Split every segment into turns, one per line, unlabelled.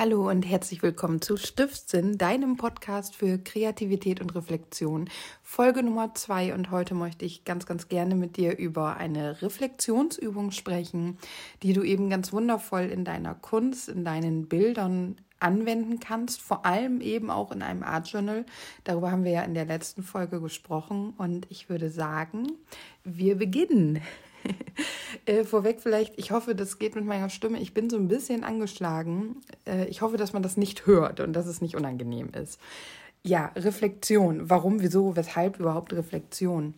Hallo und herzlich willkommen zu Stiftsinn, deinem Podcast für Kreativität und Reflexion. Folge Nummer zwei und heute möchte ich ganz, ganz gerne mit dir über eine Reflexionsübung sprechen, die du eben ganz wundervoll in deiner Kunst, in deinen Bildern anwenden kannst, vor allem eben auch in einem Art Journal. Darüber haben wir ja in der letzten Folge gesprochen und ich würde sagen, wir beginnen. äh, vorweg vielleicht, ich hoffe, das geht mit meiner Stimme. Ich bin so ein bisschen angeschlagen. Äh, ich hoffe, dass man das nicht hört und dass es nicht unangenehm ist. Ja, Reflexion. Warum, wieso, weshalb überhaupt Reflexion?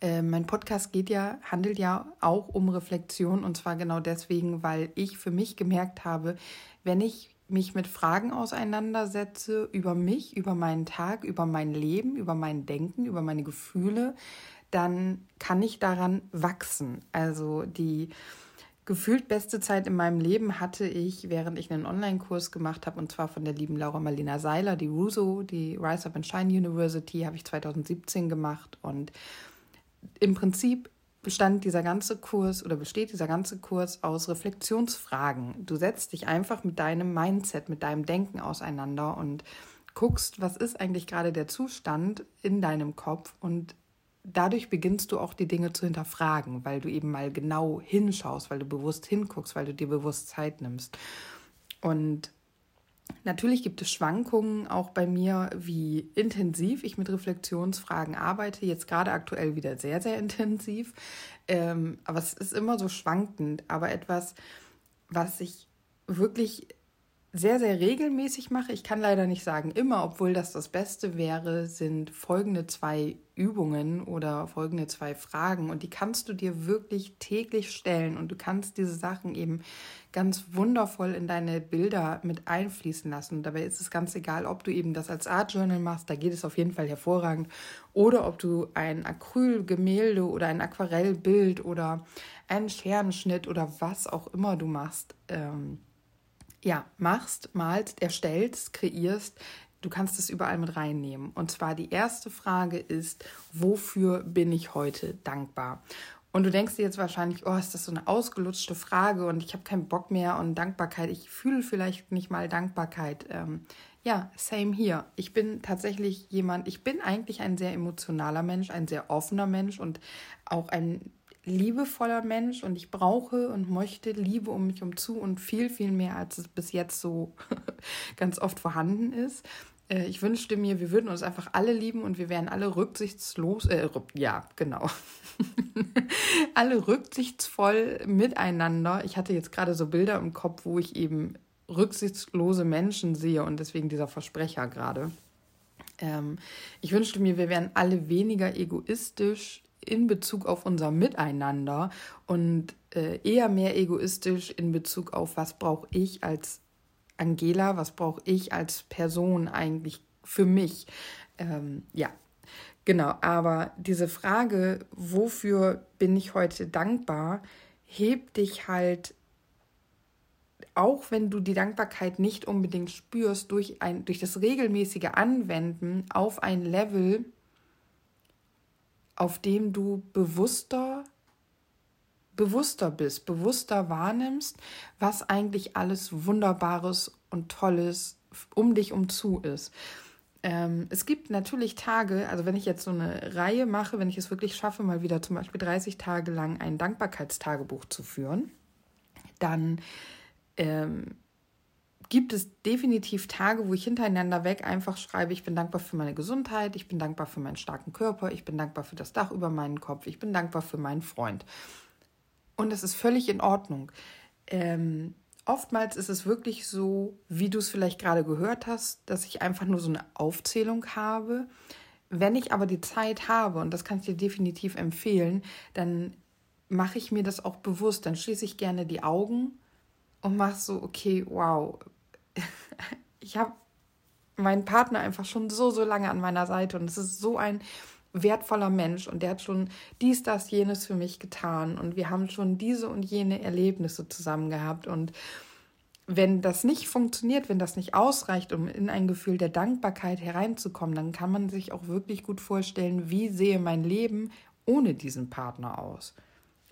Äh, mein Podcast geht ja, handelt ja auch um Reflexion und zwar genau deswegen, weil ich für mich gemerkt habe, wenn ich mich mit Fragen auseinandersetze über mich, über meinen Tag, über mein Leben, über mein Denken, über meine Gefühle, dann kann ich daran wachsen. Also die gefühlt beste Zeit in meinem Leben hatte ich, während ich einen Online-Kurs gemacht habe, und zwar von der lieben Laura Marlina Seiler, die Russo, die Rise Up and Shine University, habe ich 2017 gemacht. Und im Prinzip bestand dieser ganze Kurs oder besteht dieser ganze Kurs aus Reflexionsfragen. Du setzt dich einfach mit deinem Mindset, mit deinem Denken auseinander und guckst, was ist eigentlich gerade der Zustand in deinem Kopf und dadurch beginnst du auch die Dinge zu hinterfragen, weil du eben mal genau hinschaust, weil du bewusst hinguckst, weil du dir bewusst Zeit nimmst. Und natürlich gibt es Schwankungen auch bei mir, wie intensiv ich mit Reflexionsfragen arbeite. Jetzt gerade aktuell wieder sehr, sehr intensiv. Ähm, aber es ist immer so schwankend. Aber etwas, was ich wirklich sehr, sehr regelmäßig mache, ich kann leider nicht sagen immer, obwohl das das Beste wäre, sind folgende zwei Übungen oder folgende zwei Fragen. Und die kannst du dir wirklich täglich stellen und du kannst diese Sachen eben ganz wundervoll in deine Bilder mit einfließen lassen. Und dabei ist es ganz egal, ob du eben das als Art Journal machst, da geht es auf jeden Fall hervorragend, oder ob du ein Acrylgemälde oder ein Aquarellbild oder einen Scherenschnitt oder was auch immer du machst. Ähm, ja, machst, malst, erstellst, kreierst, du kannst es überall mit reinnehmen. Und zwar die erste Frage ist, wofür bin ich heute dankbar? Und du denkst dir jetzt wahrscheinlich, oh, ist das so eine ausgelutschte Frage und ich habe keinen Bock mehr und Dankbarkeit. Ich fühle vielleicht nicht mal Dankbarkeit. Ähm, ja, same hier. Ich bin tatsächlich jemand, ich bin eigentlich ein sehr emotionaler Mensch, ein sehr offener Mensch und auch ein liebevoller Mensch und ich brauche und möchte Liebe um mich um zu und viel, viel mehr, als es bis jetzt so ganz oft vorhanden ist. Äh, ich wünschte mir, wir würden uns einfach alle lieben und wir wären alle rücksichtslos, äh, ja, genau. alle rücksichtsvoll miteinander. Ich hatte jetzt gerade so Bilder im Kopf, wo ich eben rücksichtslose Menschen sehe und deswegen dieser Versprecher gerade. Ähm, ich wünschte mir, wir wären alle weniger egoistisch, in Bezug auf unser Miteinander und äh, eher mehr egoistisch in Bezug auf, was brauche ich als Angela, was brauche ich als Person eigentlich für mich. Ähm, ja, genau. Aber diese Frage, wofür bin ich heute dankbar, hebt dich halt auch wenn du die Dankbarkeit nicht unbedingt spürst, durch, ein, durch das regelmäßige Anwenden auf ein Level, auf dem du bewusster bewusster bist, bewusster wahrnimmst, was eigentlich alles Wunderbares und Tolles um dich umzu ist. Ähm, es gibt natürlich Tage, also wenn ich jetzt so eine Reihe mache, wenn ich es wirklich schaffe, mal wieder zum Beispiel 30 Tage lang ein Dankbarkeitstagebuch zu führen, dann ähm, gibt es definitiv Tage, wo ich hintereinander weg einfach schreibe, ich bin dankbar für meine Gesundheit, ich bin dankbar für meinen starken Körper, ich bin dankbar für das Dach über meinen Kopf, ich bin dankbar für meinen Freund. Und das ist völlig in Ordnung. Ähm, oftmals ist es wirklich so, wie du es vielleicht gerade gehört hast, dass ich einfach nur so eine Aufzählung habe. Wenn ich aber die Zeit habe, und das kann ich dir definitiv empfehlen, dann mache ich mir das auch bewusst. Dann schließe ich gerne die Augen und mache so, okay, wow, ich habe meinen Partner einfach schon so, so lange an meiner Seite und es ist so ein wertvoller Mensch und der hat schon dies, das, jenes für mich getan und wir haben schon diese und jene Erlebnisse zusammen gehabt und wenn das nicht funktioniert, wenn das nicht ausreicht, um in ein Gefühl der Dankbarkeit hereinzukommen, dann kann man sich auch wirklich gut vorstellen, wie sehe mein Leben ohne diesen Partner aus.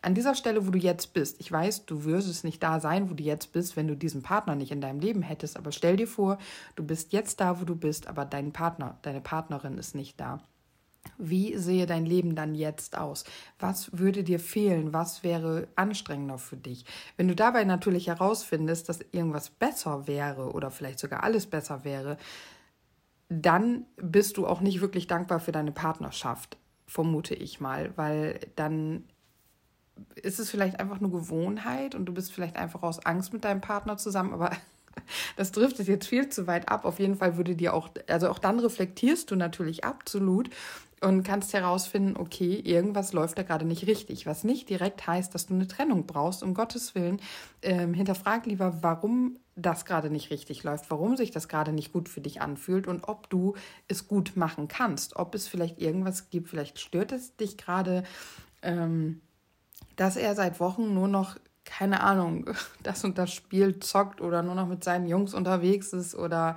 An dieser Stelle, wo du jetzt bist, ich weiß, du würdest nicht da sein, wo du jetzt bist, wenn du diesen Partner nicht in deinem Leben hättest, aber stell dir vor, du bist jetzt da, wo du bist, aber dein Partner, deine Partnerin ist nicht da. Wie sehe dein Leben dann jetzt aus? Was würde dir fehlen? Was wäre anstrengender für dich? Wenn du dabei natürlich herausfindest, dass irgendwas besser wäre oder vielleicht sogar alles besser wäre, dann bist du auch nicht wirklich dankbar für deine Partnerschaft, vermute ich mal, weil dann ist es vielleicht einfach nur Gewohnheit und du bist vielleicht einfach aus Angst mit deinem Partner zusammen, aber das driftet jetzt viel zu weit ab. Auf jeden Fall würde dir auch, also auch dann reflektierst du natürlich absolut und kannst herausfinden, okay, irgendwas läuft da gerade nicht richtig, was nicht direkt heißt, dass du eine Trennung brauchst, um Gottes Willen. Ähm, hinterfrag lieber, warum das gerade nicht richtig läuft, warum sich das gerade nicht gut für dich anfühlt und ob du es gut machen kannst, ob es vielleicht irgendwas gibt, vielleicht stört es dich gerade, ähm, dass er seit Wochen nur noch keine Ahnung, das und das Spiel zockt oder nur noch mit seinen Jungs unterwegs ist oder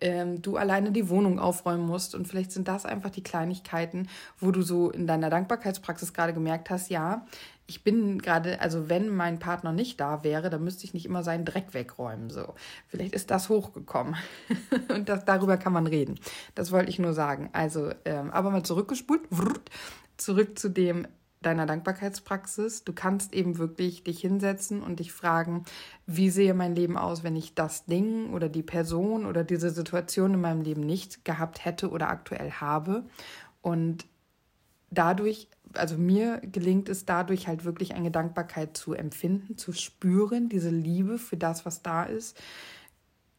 ähm, du alleine die Wohnung aufräumen musst. Und vielleicht sind das einfach die Kleinigkeiten, wo du so in deiner Dankbarkeitspraxis gerade gemerkt hast, ja, ich bin gerade, also wenn mein Partner nicht da wäre, dann müsste ich nicht immer seinen Dreck wegräumen. So, vielleicht ist das hochgekommen und das, darüber kann man reden. Das wollte ich nur sagen. Also, ähm, aber mal zurückgespult, zurück zu dem deiner Dankbarkeitspraxis. Du kannst eben wirklich dich hinsetzen und dich fragen, wie sehe mein Leben aus, wenn ich das Ding oder die Person oder diese Situation in meinem Leben nicht gehabt hätte oder aktuell habe. Und dadurch, also mir gelingt es dadurch halt wirklich eine Dankbarkeit zu empfinden, zu spüren, diese Liebe für das, was da ist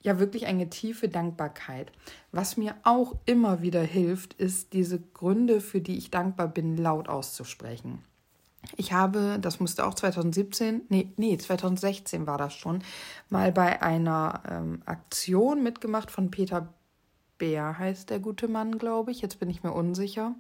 ja wirklich eine tiefe Dankbarkeit. Was mir auch immer wieder hilft, ist diese Gründe, für die ich dankbar bin, laut auszusprechen. Ich habe, das musste auch 2017, nee, nee, 2016 war das schon, mal bei einer ähm, Aktion mitgemacht von Peter Bär heißt der gute Mann, glaube ich. Jetzt bin ich mir unsicher.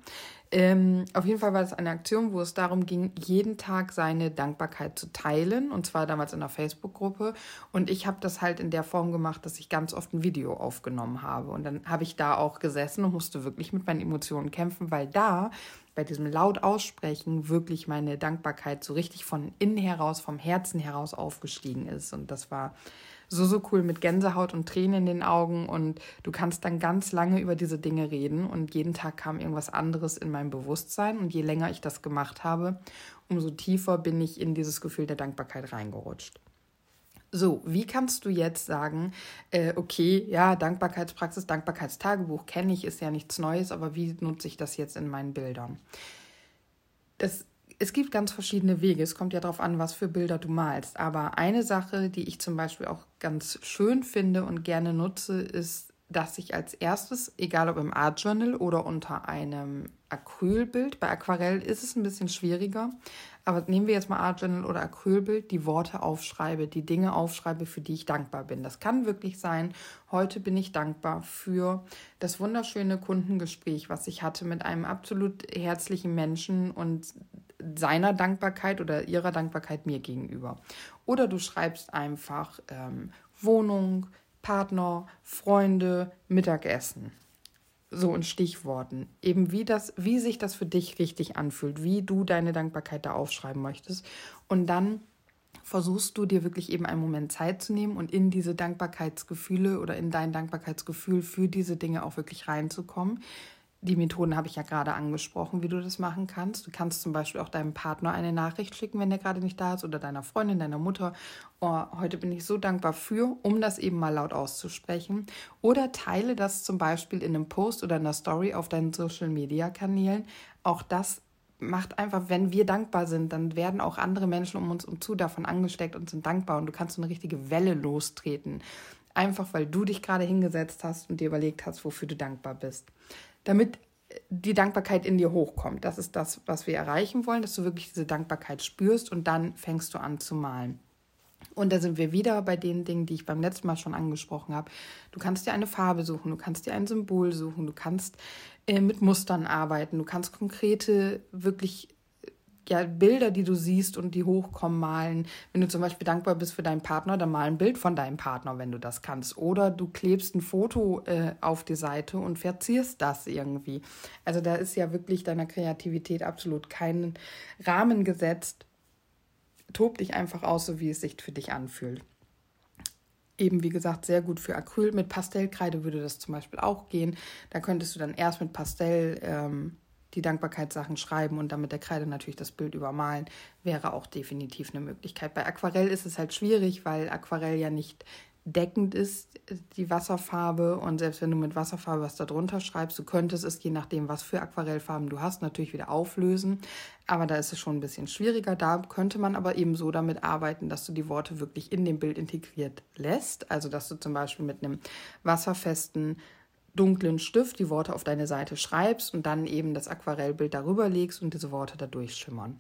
Ähm, auf jeden Fall war das eine Aktion, wo es darum ging, jeden Tag seine Dankbarkeit zu teilen. Und zwar damals in einer Facebook-Gruppe. Und ich habe das halt in der Form gemacht, dass ich ganz oft ein Video aufgenommen habe. Und dann habe ich da auch gesessen und musste wirklich mit meinen Emotionen kämpfen, weil da bei diesem laut aussprechen wirklich meine Dankbarkeit so richtig von innen heraus, vom Herzen heraus aufgestiegen ist. Und das war so, so cool mit Gänsehaut und Tränen in den Augen und du kannst dann ganz lange über diese Dinge reden und jeden Tag kam irgendwas anderes in meinem Bewusstsein und je länger ich das gemacht habe, umso tiefer bin ich in dieses Gefühl der Dankbarkeit reingerutscht. So, wie kannst du jetzt sagen, äh, okay, ja, Dankbarkeitspraxis, Dankbarkeitstagebuch kenne ich, ist ja nichts Neues, aber wie nutze ich das jetzt in meinen Bildern? Das es gibt ganz verschiedene Wege. Es kommt ja darauf an, was für Bilder du malst. Aber eine Sache, die ich zum Beispiel auch ganz schön finde und gerne nutze, ist, dass ich als erstes, egal ob im Art Journal oder unter einem Acrylbild, bei Aquarell ist es ein bisschen schwieriger, aber nehmen wir jetzt mal Art Journal oder Acrylbild, die Worte aufschreibe, die Dinge aufschreibe, für die ich dankbar bin. Das kann wirklich sein, heute bin ich dankbar für das wunderschöne Kundengespräch, was ich hatte mit einem absolut herzlichen Menschen und seiner Dankbarkeit oder ihrer Dankbarkeit mir gegenüber. Oder du schreibst einfach ähm, Wohnung, Partner, Freunde, Mittagessen so in Stichworten, eben wie das, wie sich das für dich richtig anfühlt, wie du deine Dankbarkeit da aufschreiben möchtest. Und dann versuchst du dir wirklich eben einen Moment Zeit zu nehmen und in diese Dankbarkeitsgefühle oder in dein Dankbarkeitsgefühl für diese Dinge auch wirklich reinzukommen. Die Methoden habe ich ja gerade angesprochen, wie du das machen kannst. Du kannst zum Beispiel auch deinem Partner eine Nachricht schicken, wenn der gerade nicht da ist, oder deiner Freundin, deiner Mutter. Oh, heute bin ich so dankbar für, um das eben mal laut auszusprechen. Oder teile das zum Beispiel in einem Post oder einer Story auf deinen Social Media Kanälen. Auch das macht einfach, wenn wir dankbar sind, dann werden auch andere Menschen um uns umzu davon angesteckt und sind dankbar und du kannst so eine richtige Welle lostreten. Einfach weil du dich gerade hingesetzt hast und dir überlegt hast, wofür du dankbar bist damit die Dankbarkeit in dir hochkommt. Das ist das, was wir erreichen wollen, dass du wirklich diese Dankbarkeit spürst und dann fängst du an zu malen. Und da sind wir wieder bei den Dingen, die ich beim letzten Mal schon angesprochen habe. Du kannst dir eine Farbe suchen, du kannst dir ein Symbol suchen, du kannst äh, mit Mustern arbeiten, du kannst konkrete, wirklich ja, Bilder, die du siehst und die hochkommen, malen. Wenn du zum Beispiel dankbar bist für deinen Partner, dann mal ein Bild von deinem Partner, wenn du das kannst. Oder du klebst ein Foto äh, auf die Seite und verzierst das irgendwie. Also da ist ja wirklich deiner Kreativität absolut keinen Rahmen gesetzt. tob dich einfach aus, so wie es sich für dich anfühlt. Eben wie gesagt, sehr gut für Acryl. Mit Pastellkreide würde das zum Beispiel auch gehen. Da könntest du dann erst mit Pastell ähm, die Dankbarkeitssachen schreiben und dann mit der Kreide natürlich das Bild übermalen, wäre auch definitiv eine Möglichkeit. Bei Aquarell ist es halt schwierig, weil Aquarell ja nicht deckend ist, die Wasserfarbe. Und selbst wenn du mit Wasserfarbe was darunter schreibst, du könntest es, je nachdem, was für Aquarellfarben du hast, natürlich wieder auflösen. Aber da ist es schon ein bisschen schwieriger. Da könnte man aber eben so damit arbeiten, dass du die Worte wirklich in dem Bild integriert lässt. Also, dass du zum Beispiel mit einem wasserfesten dunklen Stift die Worte auf deine Seite schreibst und dann eben das Aquarellbild darüber legst und diese Worte dadurch schimmern.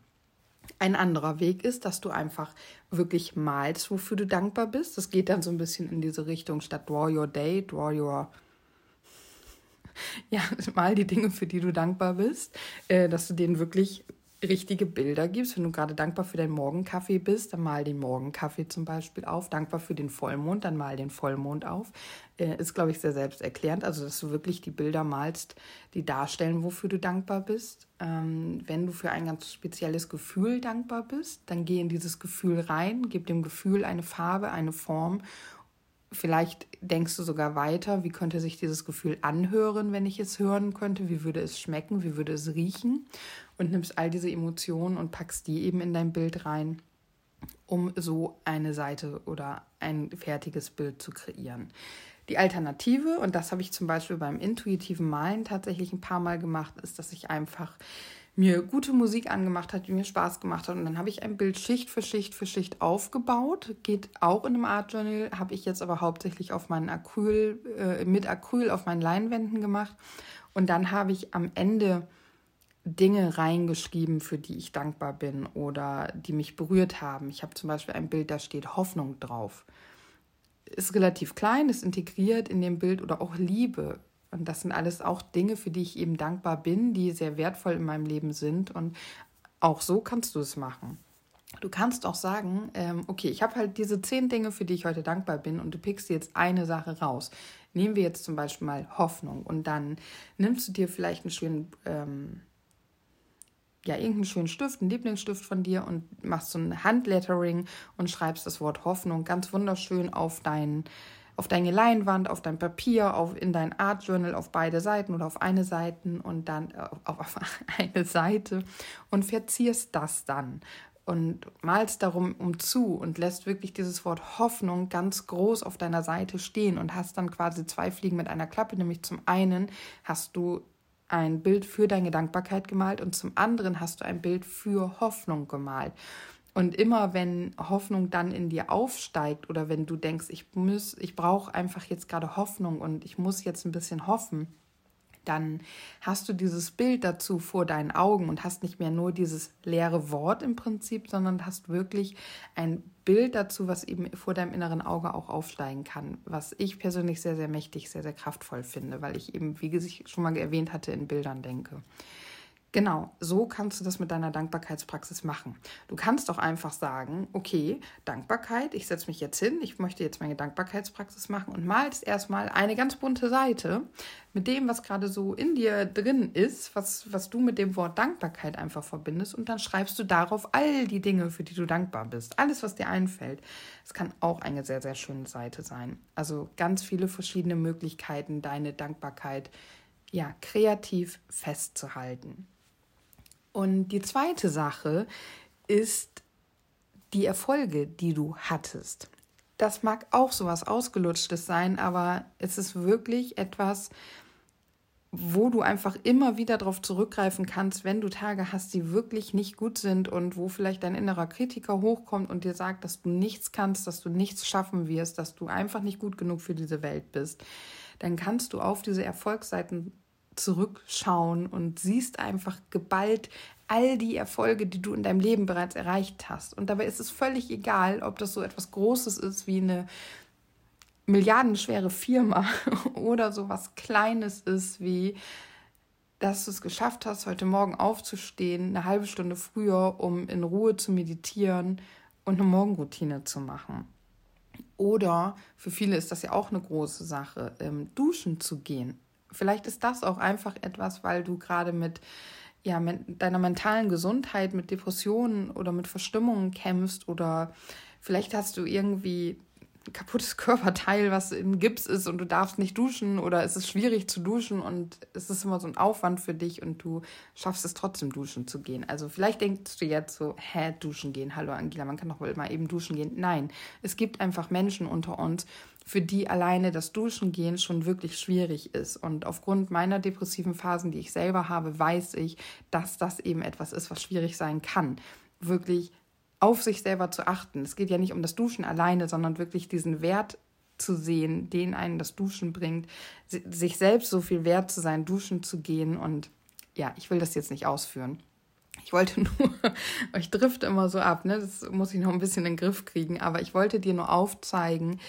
Ein anderer Weg ist, dass du einfach wirklich malst, wofür du dankbar bist. Das geht dann so ein bisschen in diese Richtung statt Draw Your Day, Draw Your ja, mal die Dinge, für die du dankbar bist, äh, dass du denen wirklich richtige Bilder gibst. Wenn du gerade dankbar für deinen Morgenkaffee bist, dann mal den Morgenkaffee zum Beispiel auf. Dankbar für den Vollmond, dann mal den Vollmond auf. Äh, ist, glaube ich, sehr selbsterklärend. Also, dass du wirklich die Bilder malst, die darstellen, wofür du dankbar bist. Ähm, wenn du für ein ganz spezielles Gefühl dankbar bist, dann geh in dieses Gefühl rein, gib dem Gefühl eine Farbe, eine Form Vielleicht denkst du sogar weiter, wie könnte sich dieses Gefühl anhören, wenn ich es hören könnte, wie würde es schmecken, wie würde es riechen und nimmst all diese Emotionen und packst die eben in dein Bild rein, um so eine Seite oder ein fertiges Bild zu kreieren. Die Alternative, und das habe ich zum Beispiel beim intuitiven Malen tatsächlich ein paar Mal gemacht, ist, dass ich einfach mir gute Musik angemacht hat, die mir Spaß gemacht hat. Und dann habe ich ein Bild Schicht für Schicht für Schicht aufgebaut. Geht auch in einem Art Journal, habe ich jetzt aber hauptsächlich auf meinen Acryl, äh, mit Acryl auf meinen Leinwänden gemacht. Und dann habe ich am Ende Dinge reingeschrieben, für die ich dankbar bin oder die mich berührt haben. Ich habe zum Beispiel ein Bild, da steht Hoffnung drauf. Ist relativ klein, ist integriert in dem Bild oder auch Liebe und das sind alles auch Dinge, für die ich eben dankbar bin, die sehr wertvoll in meinem Leben sind. Und auch so kannst du es machen. Du kannst auch sagen, ähm, okay, ich habe halt diese zehn Dinge, für die ich heute dankbar bin, und du pickst jetzt eine Sache raus. Nehmen wir jetzt zum Beispiel mal Hoffnung und dann nimmst du dir vielleicht einen schönen, ähm, ja, irgendeinen schönen Stift, einen Lieblingsstift von dir und machst so ein Handlettering und schreibst das Wort Hoffnung ganz wunderschön auf deinen auf deine Leinwand, auf dein Papier, auf, in dein Art Journal auf beide Seiten oder auf eine Seite und dann äh, auf, auf eine Seite und verzierst das dann und malst darum um zu und lässt wirklich dieses Wort Hoffnung ganz groß auf deiner Seite stehen und hast dann quasi zwei Fliegen mit einer Klappe, nämlich zum einen hast du ein Bild für deine Dankbarkeit gemalt und zum anderen hast du ein Bild für Hoffnung gemalt. Und immer wenn Hoffnung dann in dir aufsteigt oder wenn du denkst, ich ich brauche einfach jetzt gerade Hoffnung und ich muss jetzt ein bisschen hoffen, dann hast du dieses Bild dazu vor deinen Augen und hast nicht mehr nur dieses leere Wort im Prinzip, sondern hast wirklich ein Bild dazu, was eben vor deinem inneren Auge auch aufsteigen kann, was ich persönlich sehr, sehr mächtig, sehr, sehr kraftvoll finde, weil ich eben, wie ich schon mal erwähnt hatte, in Bildern denke. Genau, so kannst du das mit deiner Dankbarkeitspraxis machen. Du kannst auch einfach sagen, okay, Dankbarkeit, ich setze mich jetzt hin, ich möchte jetzt meine Dankbarkeitspraxis machen und malst erstmal eine ganz bunte Seite mit dem, was gerade so in dir drin ist, was, was du mit dem Wort Dankbarkeit einfach verbindest und dann schreibst du darauf all die Dinge, für die du dankbar bist. Alles, was dir einfällt. Es kann auch eine sehr, sehr schöne Seite sein. Also ganz viele verschiedene Möglichkeiten, deine Dankbarkeit ja, kreativ festzuhalten. Und die zweite Sache ist die Erfolge, die du hattest. Das mag auch so was Ausgelutschtes sein, aber es ist wirklich etwas, wo du einfach immer wieder darauf zurückgreifen kannst, wenn du Tage hast, die wirklich nicht gut sind und wo vielleicht dein innerer Kritiker hochkommt und dir sagt, dass du nichts kannst, dass du nichts schaffen wirst, dass du einfach nicht gut genug für diese Welt bist, dann kannst du auf diese Erfolgsseiten zurückschauen und siehst einfach geballt all die Erfolge, die du in deinem Leben bereits erreicht hast. Und dabei ist es völlig egal, ob das so etwas Großes ist wie eine milliardenschwere Firma oder so was Kleines ist wie dass du es geschafft hast, heute Morgen aufzustehen, eine halbe Stunde früher, um in Ruhe zu meditieren und eine Morgenroutine zu machen. Oder für viele ist das ja auch eine große Sache, ähm, duschen zu gehen. Vielleicht ist das auch einfach etwas, weil du gerade mit ja, deiner mentalen Gesundheit mit Depressionen oder mit Verstimmungen kämpfst oder vielleicht hast du irgendwie ein kaputtes Körperteil, was in Gips ist und du darfst nicht duschen oder es ist schwierig zu duschen und es ist immer so ein Aufwand für dich und du schaffst es trotzdem duschen zu gehen. Also vielleicht denkst du jetzt so, hä, duschen gehen, hallo Angela, man kann doch wohl mal eben duschen gehen. Nein, es gibt einfach Menschen unter uns, für die alleine das Duschen gehen schon wirklich schwierig ist. Und aufgrund meiner depressiven Phasen, die ich selber habe, weiß ich, dass das eben etwas ist, was schwierig sein kann. Wirklich auf sich selber zu achten. Es geht ja nicht um das Duschen alleine, sondern wirklich diesen Wert zu sehen, den einen das Duschen bringt, sich selbst so viel wert zu sein, duschen zu gehen. Und ja, ich will das jetzt nicht ausführen. Ich wollte nur, ich drifte immer so ab, ne? Das muss ich noch ein bisschen in den Griff kriegen, aber ich wollte dir nur aufzeigen,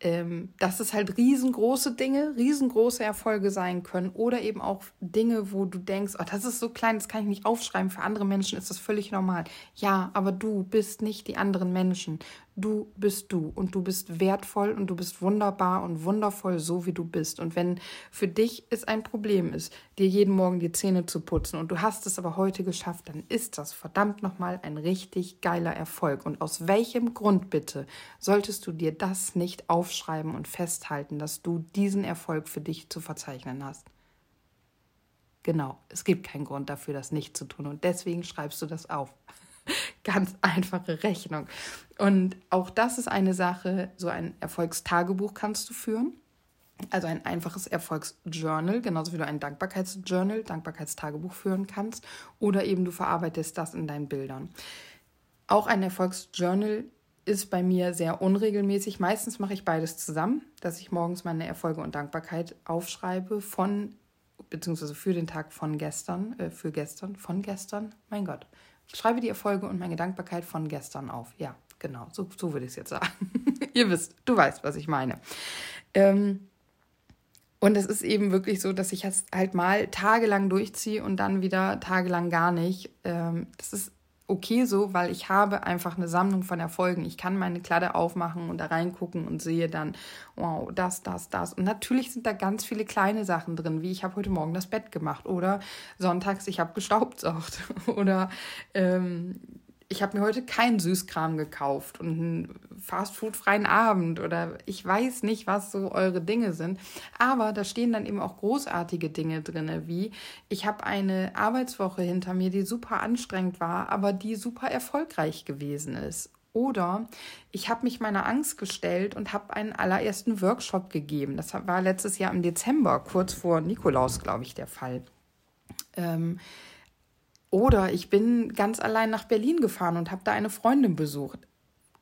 ähm, dass es halt riesengroße Dinge, riesengroße Erfolge sein können oder eben auch Dinge, wo du denkst, oh, das ist so klein, das kann ich nicht aufschreiben, für andere Menschen ist das völlig normal. Ja, aber du bist nicht die anderen Menschen. Du bist du und du bist wertvoll und du bist wunderbar und wundervoll, so wie du bist. Und wenn für dich es ein Problem ist, dir jeden Morgen die Zähne zu putzen und du hast es aber heute geschafft, dann ist das verdammt nochmal ein richtig geiler Erfolg. Und aus welchem Grund bitte solltest du dir das nicht aufschreiben und festhalten, dass du diesen Erfolg für dich zu verzeichnen hast? Genau, es gibt keinen Grund dafür, das nicht zu tun. Und deswegen schreibst du das auf. Ganz einfache Rechnung. Und auch das ist eine Sache, so ein Erfolgstagebuch kannst du führen. Also ein einfaches Erfolgsjournal, genauso wie du ein Dankbarkeitsjournal, Dankbarkeitstagebuch führen kannst. Oder eben du verarbeitest das in deinen Bildern. Auch ein Erfolgsjournal ist bei mir sehr unregelmäßig. Meistens mache ich beides zusammen, dass ich morgens meine Erfolge und Dankbarkeit aufschreibe von beziehungsweise für den Tag von gestern, äh, für gestern, von gestern, mein Gott, schreibe die Erfolge und meine Dankbarkeit von gestern auf. Ja, genau, so, so würde ich es jetzt sagen. Ihr wisst, du weißt, was ich meine. Ähm, und es ist eben wirklich so, dass ich es halt mal tagelang durchziehe und dann wieder tagelang gar nicht. Ähm, das ist okay so, weil ich habe einfach eine Sammlung von Erfolgen. Ich kann meine Kladde aufmachen und da reingucken und sehe dann, wow, das, das, das. Und natürlich sind da ganz viele kleine Sachen drin, wie ich habe heute Morgen das Bett gemacht oder sonntags, ich habe gestaubsaugt oder ähm, ich habe mir heute keinen Süßkram gekauft und einen fastfoodfreien Abend oder ich weiß nicht, was so eure Dinge sind. Aber da stehen dann eben auch großartige Dinge drin, wie ich habe eine Arbeitswoche hinter mir, die super anstrengend war, aber die super erfolgreich gewesen ist. Oder ich habe mich meiner Angst gestellt und habe einen allerersten Workshop gegeben. Das war letztes Jahr im Dezember, kurz vor Nikolaus, glaube ich, der Fall. Ähm, oder ich bin ganz allein nach Berlin gefahren und habe da eine Freundin besucht.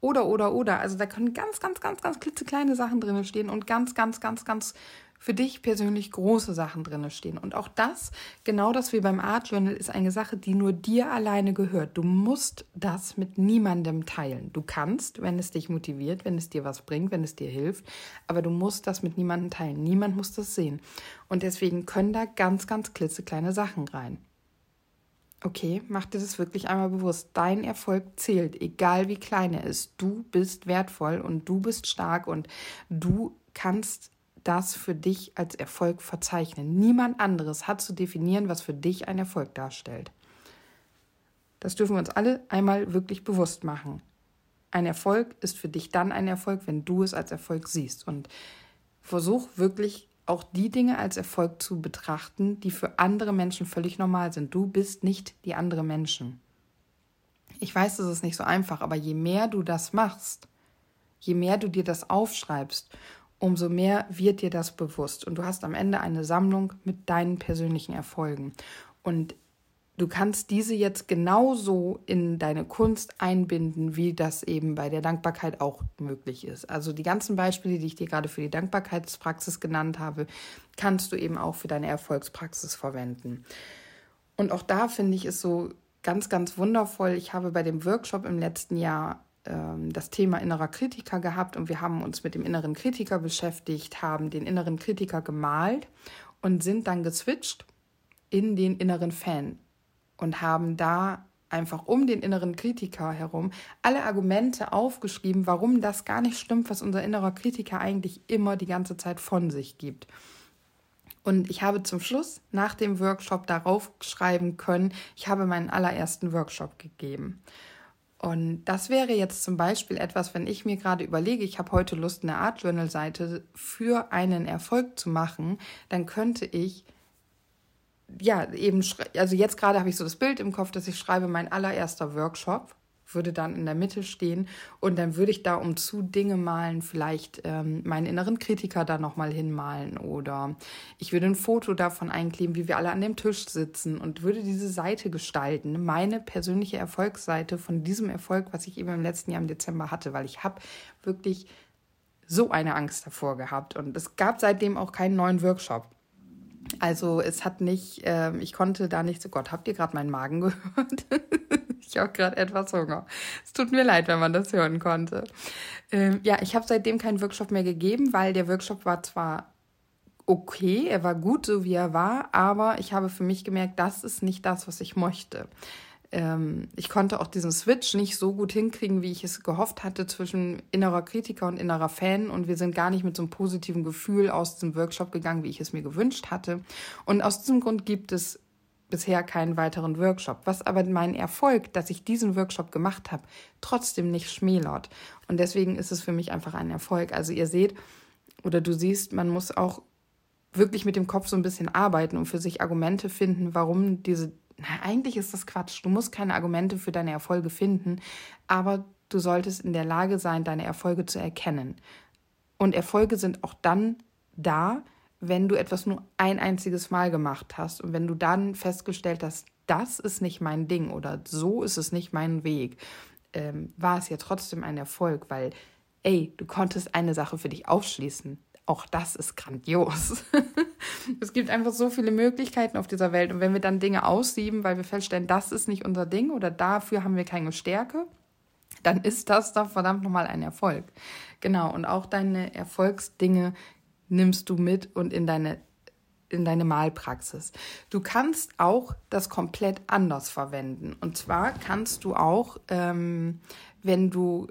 Oder, oder, oder. Also da können ganz, ganz, ganz, ganz klitzekleine Sachen drin stehen und ganz, ganz, ganz, ganz für dich persönlich große Sachen drin stehen. Und auch das, genau das wie beim Art Journal, ist eine Sache, die nur dir alleine gehört. Du musst das mit niemandem teilen. Du kannst, wenn es dich motiviert, wenn es dir was bringt, wenn es dir hilft, aber du musst das mit niemandem teilen. Niemand muss das sehen. Und deswegen können da ganz, ganz klitzekleine Sachen rein. Okay, mach dir das wirklich einmal bewusst. Dein Erfolg zählt, egal wie klein er ist. Du bist wertvoll und du bist stark und du kannst das für dich als Erfolg verzeichnen. Niemand anderes hat zu definieren, was für dich ein Erfolg darstellt. Das dürfen wir uns alle einmal wirklich bewusst machen. Ein Erfolg ist für dich dann ein Erfolg, wenn du es als Erfolg siehst. Und versuch wirklich auch die Dinge als Erfolg zu betrachten, die für andere Menschen völlig normal sind. Du bist nicht die andere Menschen. Ich weiß, das ist nicht so einfach, aber je mehr du das machst, je mehr du dir das aufschreibst, umso mehr wird dir das bewusst. Und du hast am Ende eine Sammlung mit deinen persönlichen Erfolgen. Und du kannst diese jetzt genauso in deine Kunst einbinden, wie das eben bei der Dankbarkeit auch möglich ist. Also die ganzen Beispiele, die ich dir gerade für die Dankbarkeitspraxis genannt habe, kannst du eben auch für deine Erfolgspraxis verwenden. Und auch da finde ich es so ganz, ganz wundervoll. Ich habe bei dem Workshop im letzten Jahr ähm, das Thema innerer Kritiker gehabt und wir haben uns mit dem inneren Kritiker beschäftigt, haben den inneren Kritiker gemalt und sind dann geswitcht in den inneren Fan und haben da einfach um den inneren Kritiker herum alle Argumente aufgeschrieben, warum das gar nicht stimmt, was unser innerer Kritiker eigentlich immer die ganze Zeit von sich gibt. Und ich habe zum Schluss nach dem Workshop darauf schreiben können, ich habe meinen allerersten Workshop gegeben. Und das wäre jetzt zum Beispiel etwas, wenn ich mir gerade überlege, ich habe heute Lust, eine Art Journal-Seite für einen Erfolg zu machen, dann könnte ich ja eben, also jetzt gerade habe ich so das Bild im Kopf, dass ich schreibe mein allererster Workshop würde dann in der Mitte stehen und dann würde ich da um zu Dinge malen, vielleicht ähm, meinen inneren Kritiker da nochmal hinmalen oder ich würde ein Foto davon einkleben, wie wir alle an dem Tisch sitzen und würde diese Seite gestalten, meine persönliche Erfolgsseite von diesem Erfolg, was ich eben im letzten Jahr im Dezember hatte, weil ich habe wirklich so eine Angst davor gehabt und es gab seitdem auch keinen neuen Workshop. Also es hat nicht, äh, ich konnte da nicht so, Gott, habt ihr gerade meinen Magen gehört? ich habe gerade etwas Hunger. Es tut mir leid, wenn man das hören konnte. Ähm, ja, ich habe seitdem keinen Workshop mehr gegeben, weil der Workshop war zwar okay, er war gut, so wie er war, aber ich habe für mich gemerkt, das ist nicht das, was ich möchte. Ähm, ich konnte auch diesen Switch nicht so gut hinkriegen, wie ich es gehofft hatte zwischen innerer Kritiker und innerer Fan. Und wir sind gar nicht mit so einem positiven Gefühl aus diesem Workshop gegangen, wie ich es mir gewünscht hatte. Und aus diesem Grund gibt es bisher keinen weiteren Workshop, was aber meinen Erfolg, dass ich diesen Workshop gemacht habe, trotzdem nicht schmälert. Und deswegen ist es für mich einfach ein Erfolg. Also ihr seht oder du siehst, man muss auch wirklich mit dem Kopf so ein bisschen arbeiten und für sich Argumente finden, warum diese. Na, eigentlich ist das Quatsch. Du musst keine Argumente für deine Erfolge finden, aber du solltest in der Lage sein, deine Erfolge zu erkennen. Und Erfolge sind auch dann da, wenn du etwas nur ein einziges Mal gemacht hast und wenn du dann festgestellt hast, das ist nicht mein Ding oder so ist es nicht mein Weg, ähm, war es ja trotzdem ein Erfolg, weil, ey, du konntest eine Sache für dich aufschließen. Auch das ist grandios. es gibt einfach so viele Möglichkeiten auf dieser Welt. Und wenn wir dann Dinge aussieben, weil wir feststellen, das ist nicht unser Ding oder dafür haben wir keine Stärke, dann ist das doch verdammt nochmal ein Erfolg. Genau, und auch deine Erfolgsdinge nimmst du mit und in deine in deine Malpraxis. Du kannst auch das komplett anders verwenden. Und zwar kannst du auch, ähm, wenn du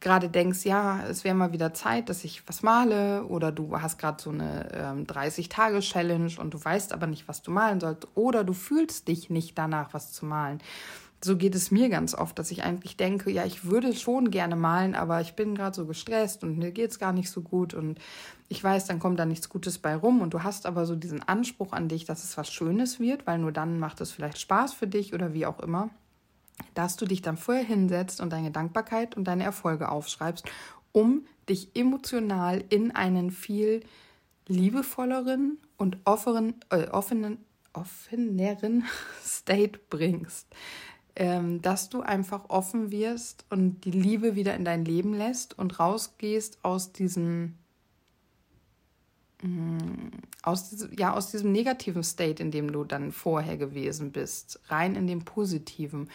gerade denkst, ja, es wäre mal wieder Zeit, dass ich was male, oder du hast gerade so eine ähm, 30-Tage-Challenge und du weißt aber nicht, was du malen sollst, oder du fühlst dich nicht danach, was zu malen. So geht es mir ganz oft, dass ich eigentlich denke, ja, ich würde schon gerne malen, aber ich bin gerade so gestresst und mir geht es gar nicht so gut und ich weiß, dann kommt da nichts Gutes bei rum und du hast aber so diesen Anspruch an dich, dass es was Schönes wird, weil nur dann macht es vielleicht Spaß für dich oder wie auch immer, dass du dich dann vorher hinsetzt und deine Dankbarkeit und deine Erfolge aufschreibst, um dich emotional in einen viel liebevolleren und offenen, äh, offenen, offeneren State bringst ähm, dass du einfach offen wirst und die Liebe wieder in dein Leben lässt und rausgehst aus diesem mm, aus diesem, ja, aus diesem negativen State, in dem du dann vorher gewesen bist, rein in den positiven.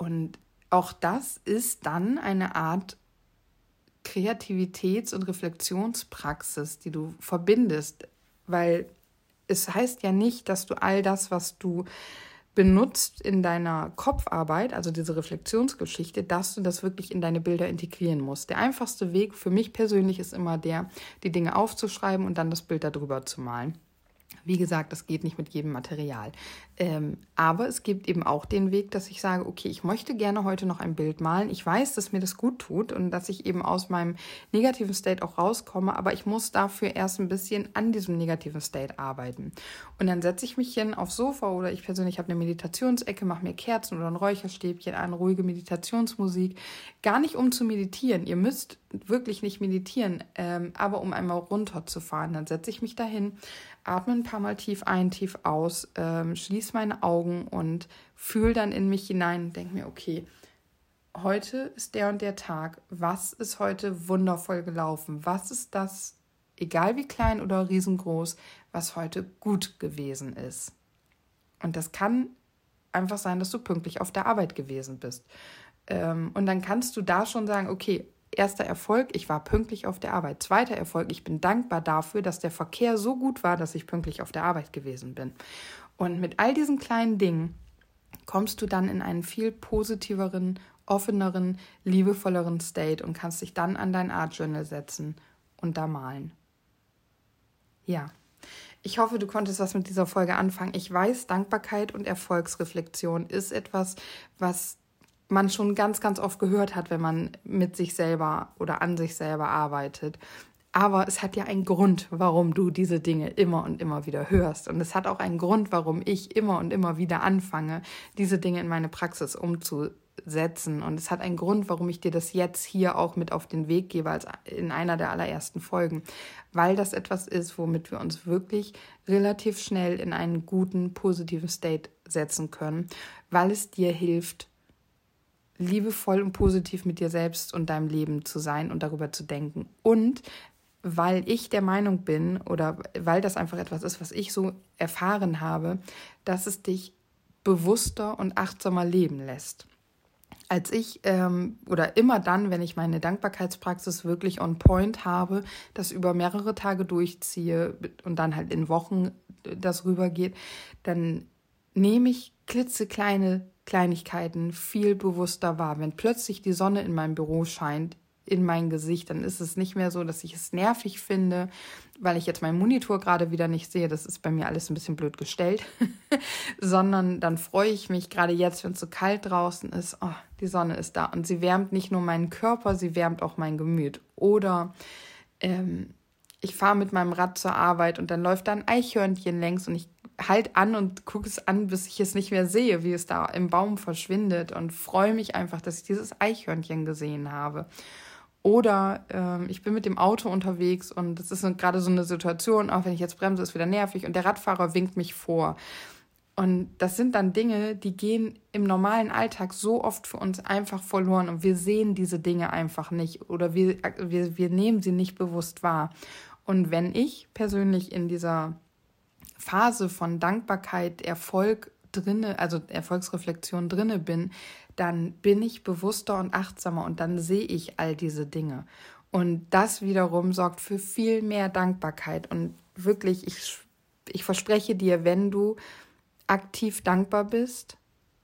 Und auch das ist dann eine Art Kreativitäts- und Reflexionspraxis, die du verbindest, weil es heißt ja nicht, dass du all das, was du benutzt in deiner Kopfarbeit, also diese Reflexionsgeschichte, dass du das wirklich in deine Bilder integrieren musst. Der einfachste Weg für mich persönlich ist immer der, die Dinge aufzuschreiben und dann das Bild darüber zu malen. Wie gesagt, das geht nicht mit jedem Material. Ähm, aber es gibt eben auch den Weg, dass ich sage, okay, ich möchte gerne heute noch ein Bild malen. Ich weiß, dass mir das gut tut und dass ich eben aus meinem negativen State auch rauskomme, aber ich muss dafür erst ein bisschen an diesem negativen State arbeiten. Und dann setze ich mich hin aufs Sofa oder ich persönlich habe eine Meditationsecke, mache mir Kerzen oder ein Räucherstäbchen an, ruhige Meditationsmusik. Gar nicht um zu meditieren. Ihr müsst wirklich nicht meditieren, ähm, aber um einmal runterzufahren. Dann setze ich mich dahin, atme ein paar Mal tief ein, tief aus, ähm, schließe meine Augen und fühle dann in mich hinein und denke mir, okay, heute ist der und der Tag. Was ist heute wundervoll gelaufen? Was ist das, egal wie klein oder riesengroß, was heute gut gewesen ist? Und das kann einfach sein, dass du pünktlich auf der Arbeit gewesen bist. Ähm, und dann kannst du da schon sagen, okay, Erster Erfolg, ich war pünktlich auf der Arbeit. Zweiter Erfolg, ich bin dankbar dafür, dass der Verkehr so gut war, dass ich pünktlich auf der Arbeit gewesen bin. Und mit all diesen kleinen Dingen kommst du dann in einen viel positiveren, offeneren, liebevolleren State und kannst dich dann an dein Art Journal setzen und da malen. Ja, Ich hoffe, du konntest was mit dieser Folge anfangen. Ich weiß, Dankbarkeit und Erfolgsreflexion ist etwas, was man schon ganz, ganz oft gehört hat, wenn man mit sich selber oder an sich selber arbeitet. Aber es hat ja einen Grund, warum du diese Dinge immer und immer wieder hörst. Und es hat auch einen Grund, warum ich immer und immer wieder anfange, diese Dinge in meine Praxis umzusetzen. Und es hat einen Grund, warum ich dir das jetzt hier auch mit auf den Weg gebe, als in einer der allerersten Folgen. Weil das etwas ist, womit wir uns wirklich relativ schnell in einen guten, positiven State setzen können, weil es dir hilft, liebevoll und positiv mit dir selbst und deinem Leben zu sein und darüber zu denken. Und weil ich der Meinung bin oder weil das einfach etwas ist, was ich so erfahren habe, dass es dich bewusster und achtsamer leben lässt. Als ich ähm, oder immer dann, wenn ich meine Dankbarkeitspraxis wirklich on point habe, das über mehrere Tage durchziehe und dann halt in Wochen das rübergeht, dann nehme ich klitzekleine Kleinigkeiten viel bewusster wahr. Wenn plötzlich die Sonne in meinem Büro scheint, in mein Gesicht, dann ist es nicht mehr so, dass ich es nervig finde, weil ich jetzt meinen Monitor gerade wieder nicht sehe. Das ist bei mir alles ein bisschen blöd gestellt, sondern dann freue ich mich gerade jetzt, wenn es so kalt draußen ist. Oh, die Sonne ist da und sie wärmt nicht nur meinen Körper, sie wärmt auch mein Gemüt. Oder ähm, ich fahre mit meinem Rad zur Arbeit und dann läuft da ein Eichhörnchen längs und ich halt an und gucke es an, bis ich es nicht mehr sehe, wie es da im Baum verschwindet und freue mich einfach, dass ich dieses Eichhörnchen gesehen habe. Oder ähm, ich bin mit dem Auto unterwegs und das ist gerade so eine Situation, auch wenn ich jetzt bremse, ist wieder nervig und der Radfahrer winkt mich vor. Und das sind dann Dinge, die gehen im normalen Alltag so oft für uns einfach verloren und wir sehen diese Dinge einfach nicht oder wir, wir, wir nehmen sie nicht bewusst wahr. Und wenn ich persönlich in dieser Phase von Dankbarkeit, Erfolg drinne, also Erfolgsreflexion drinne bin, dann bin ich bewusster und achtsamer und dann sehe ich all diese Dinge. Und das wiederum sorgt für viel mehr Dankbarkeit. Und wirklich, ich, ich verspreche dir, wenn du aktiv dankbar bist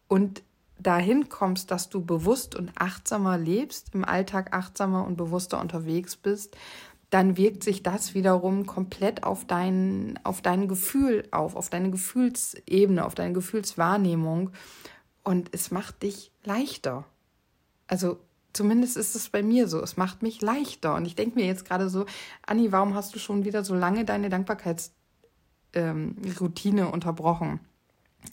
und dahin kommst, dass du bewusst und achtsamer lebst, im Alltag achtsamer und bewusster unterwegs bist, dann wirkt sich das wiederum komplett auf dein, auf dein Gefühl auf, auf deine Gefühlsebene, auf deine Gefühlswahrnehmung. Und es macht dich leichter. Also zumindest ist es bei mir so. Es macht mich leichter. Und ich denke mir jetzt gerade so, Anni, warum hast du schon wieder so lange deine Dankbarkeitsroutine ähm, unterbrochen?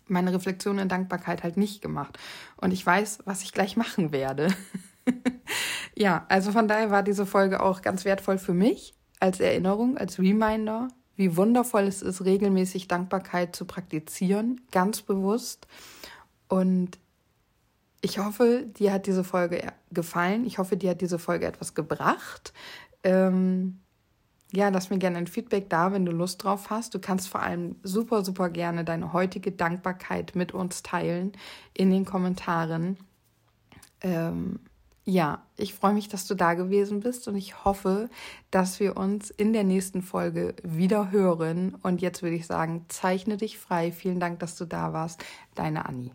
Meine Reflexion in Dankbarkeit halt nicht gemacht. Und ich weiß, was ich gleich machen werde. ja, also von daher war diese Folge auch ganz wertvoll für mich als Erinnerung, als Reminder, wie wundervoll es ist, regelmäßig Dankbarkeit zu praktizieren, ganz bewusst. Und ich hoffe, dir hat diese Folge gefallen. Ich hoffe, dir hat diese Folge etwas gebracht. Ähm, ja, lass mir gerne ein Feedback da, wenn du Lust drauf hast. Du kannst vor allem super, super gerne deine heutige Dankbarkeit mit uns teilen in den Kommentaren. Ähm, ja, ich freue mich, dass du da gewesen bist und ich hoffe, dass wir uns in der nächsten Folge wieder hören. Und jetzt würde ich sagen, zeichne dich frei. Vielen Dank, dass du da warst. Deine Annie.